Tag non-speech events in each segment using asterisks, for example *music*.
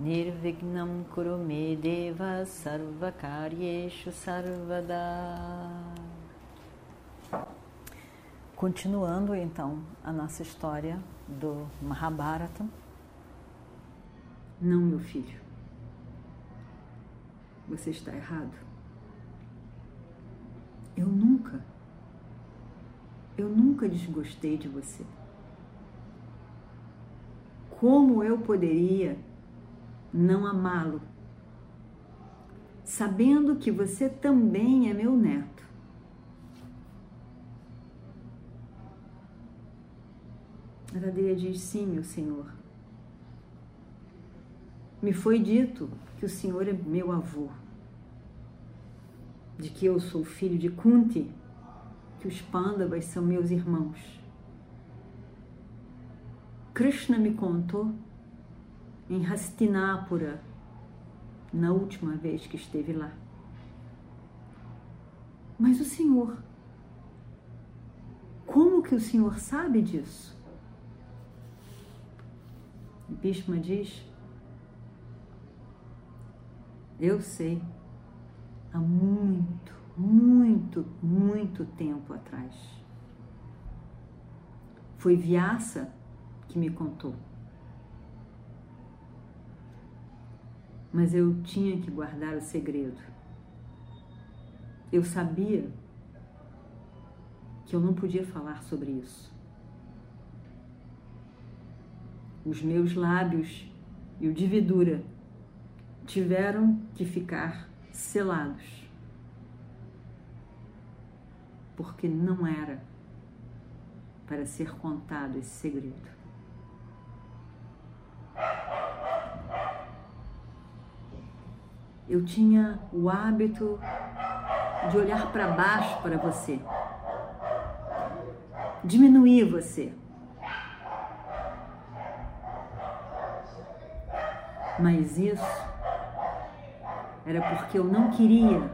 Nirvignam Kurume Deva Sarvakaryeshu Sarvada Continuando então a nossa história do Mahabharata. Não, meu filho. Você está errado. Eu nunca, eu nunca desgostei de você. Como eu poderia não amá-lo, sabendo que você também é meu neto. Aradeia diz: Sim, meu senhor. Me foi dito que o senhor é meu avô, de que eu sou filho de Kunti, que os Pandavas são meus irmãos. Krishna me contou em Hastinapura, na última vez que esteve lá. Mas o Senhor, como que o Senhor sabe disso? Bhishma diz: Eu sei, há muito, muito, muito tempo atrás. Foi Vyasa que me contou. Mas eu tinha que guardar o segredo. Eu sabia que eu não podia falar sobre isso. Os meus lábios e o de Vidura tiveram que ficar selados, porque não era para ser contado esse segredo. Eu tinha o hábito de olhar para baixo para você, diminuir você. Mas isso era porque eu não queria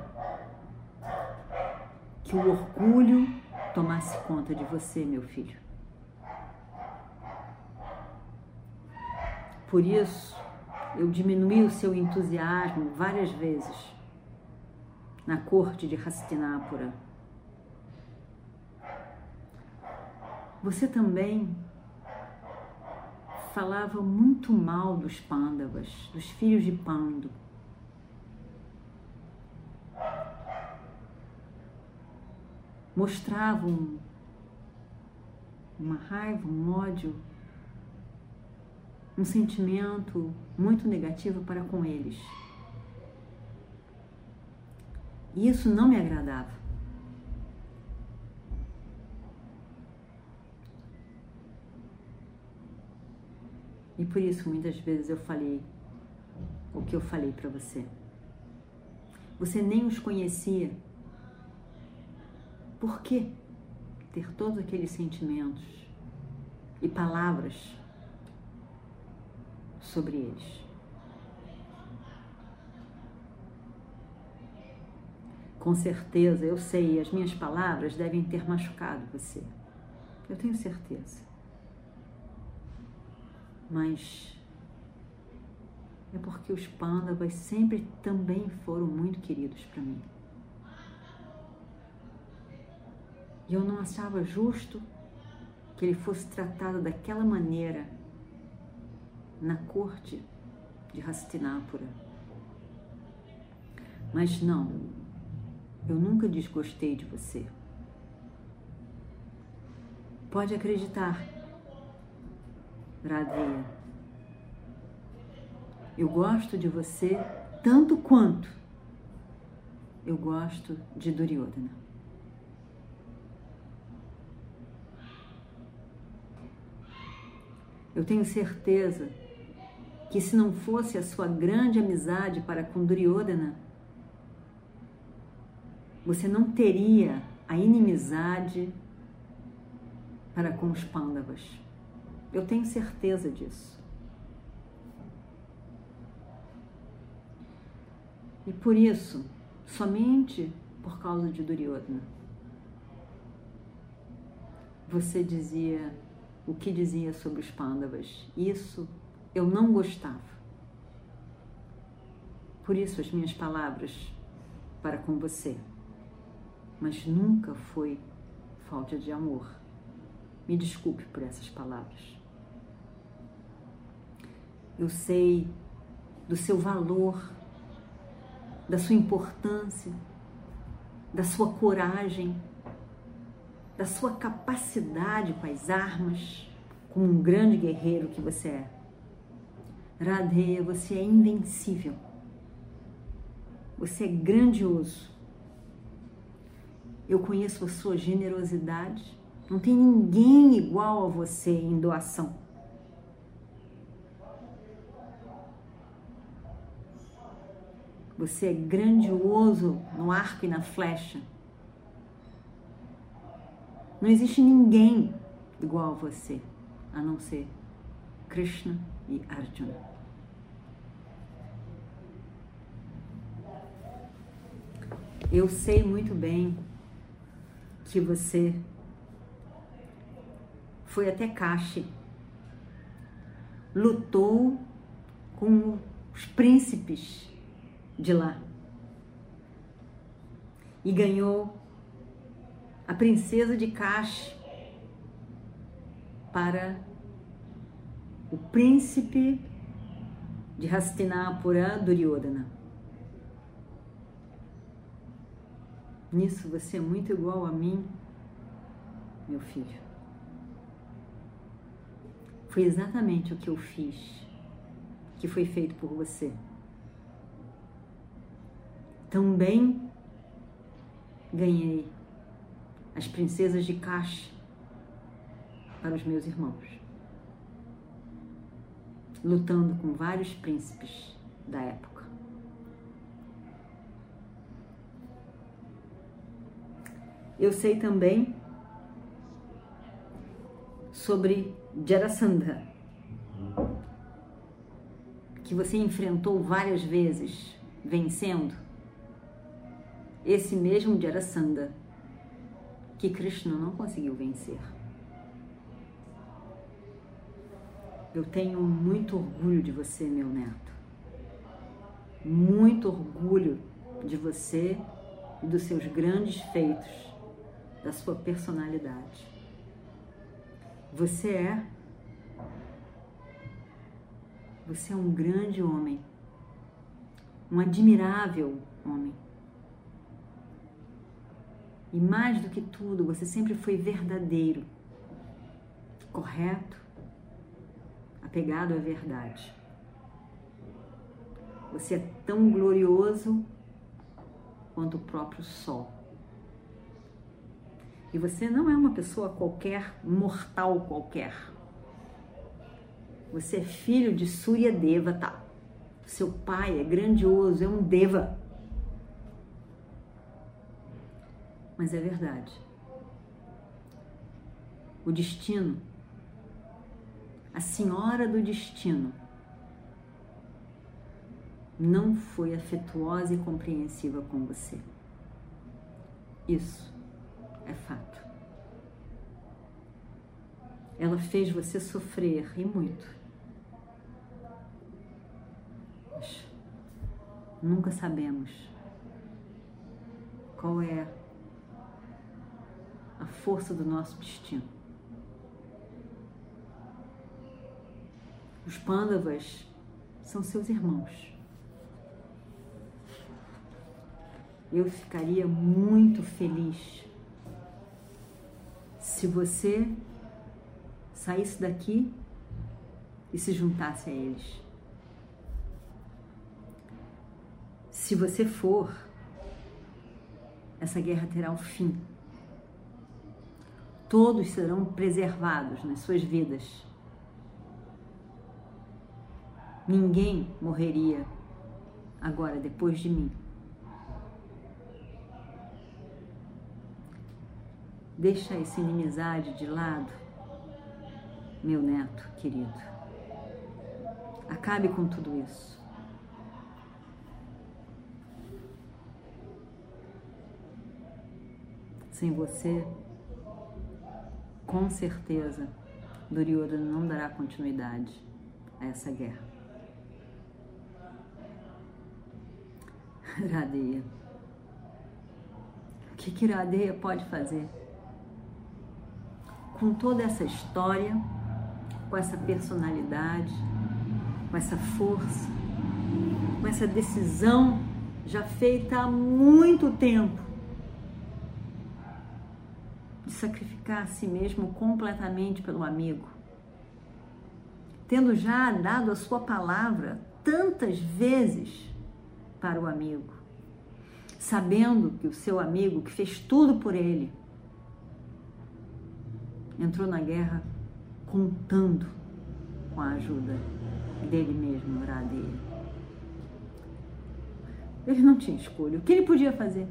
que o orgulho tomasse conta de você, meu filho. Por isso, eu diminuí o seu entusiasmo várias vezes na corte de Hastinapura. Você também falava muito mal dos Pandavas, dos filhos de Pando. Mostravam uma raiva, um ódio um sentimento muito negativo para com eles. E isso não me agradava. E por isso muitas vezes eu falei o que eu falei para você. Você nem os conhecia. Por que ter todos aqueles sentimentos e palavras sobre eles. Com certeza, eu sei, as minhas palavras devem ter machucado você. Eu tenho certeza. Mas é porque os pândavas sempre também foram muito queridos para mim. E eu não achava justo que ele fosse tratado daquela maneira na corte de Hastinapura. Mas não, eu nunca desgostei de você. Pode acreditar, Radheya. Eu gosto de você tanto quanto eu gosto de Duryodhana. Eu tenho certeza que se não fosse a sua grande amizade para com Duryodhana, você não teria a inimizade para com os Pandavas. Eu tenho certeza disso. E por isso, somente por causa de Duryodhana, você dizia o que dizia sobre os Pandavas. Isso eu não gostava. Por isso as minhas palavras para com você mas nunca foi falta de amor. Me desculpe por essas palavras. Eu sei do seu valor, da sua importância, da sua coragem, da sua capacidade com as armas, como um grande guerreiro que você é. Radheya, você é invencível. Você é grandioso. Eu conheço a sua generosidade. Não tem ninguém igual a você em doação. Você é grandioso no arco e na flecha. Não existe ninguém igual a você, a não ser Krishna e Arjuna. Eu sei muito bem que você foi até Kashi, lutou com os príncipes de lá e ganhou a princesa de Kashi para o príncipe de Hastinapura Duryodhana. Nisso você é muito igual a mim, meu filho. Foi exatamente o que eu fiz, que foi feito por você. Também ganhei as princesas de Kashi para os meus irmãos, lutando com vários príncipes da época. Eu sei também sobre Jarasandha, que você enfrentou várias vezes, vencendo. Esse mesmo Jarasandha que Krishna não conseguiu vencer. Eu tenho muito orgulho de você, meu neto. Muito orgulho de você e dos seus grandes feitos da sua personalidade. Você é você é um grande homem, um admirável homem. E mais do que tudo, você sempre foi verdadeiro, correto, apegado à verdade. Você é tão glorioso quanto o próprio sol. E você não é uma pessoa qualquer, mortal qualquer. Você é filho de Surya Devata. Seu pai é grandioso, é um Deva. Mas é verdade. O destino, a senhora do destino, não foi afetuosa e compreensiva com você. Isso é fato. Ela fez você sofrer e muito. Mas nunca sabemos qual é a força do nosso destino. Os pândavas são seus irmãos. Eu ficaria muito feliz se você saísse daqui e se juntasse a eles. Se você for, essa guerra terá um fim. Todos serão preservados nas suas vidas. Ninguém morreria agora depois de mim. Deixa essa inimizade de lado, meu neto querido. Acabe com tudo isso. Sem você, com certeza, Duryodhana não dará continuidade a essa guerra. *laughs* Radeia. O que, que Radeia pode fazer? Com toda essa história, com essa personalidade, com essa força, com essa decisão já feita há muito tempo de sacrificar a si mesmo completamente pelo amigo, tendo já dado a sua palavra tantas vezes para o amigo, sabendo que o seu amigo, que fez tudo por ele, entrou na guerra contando com a ajuda dele mesmo, Radeya. Ele não tinha escolha. O que ele podia fazer?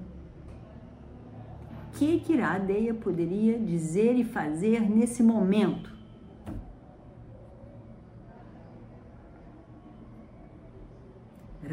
O que Radeya poderia dizer e fazer nesse momento?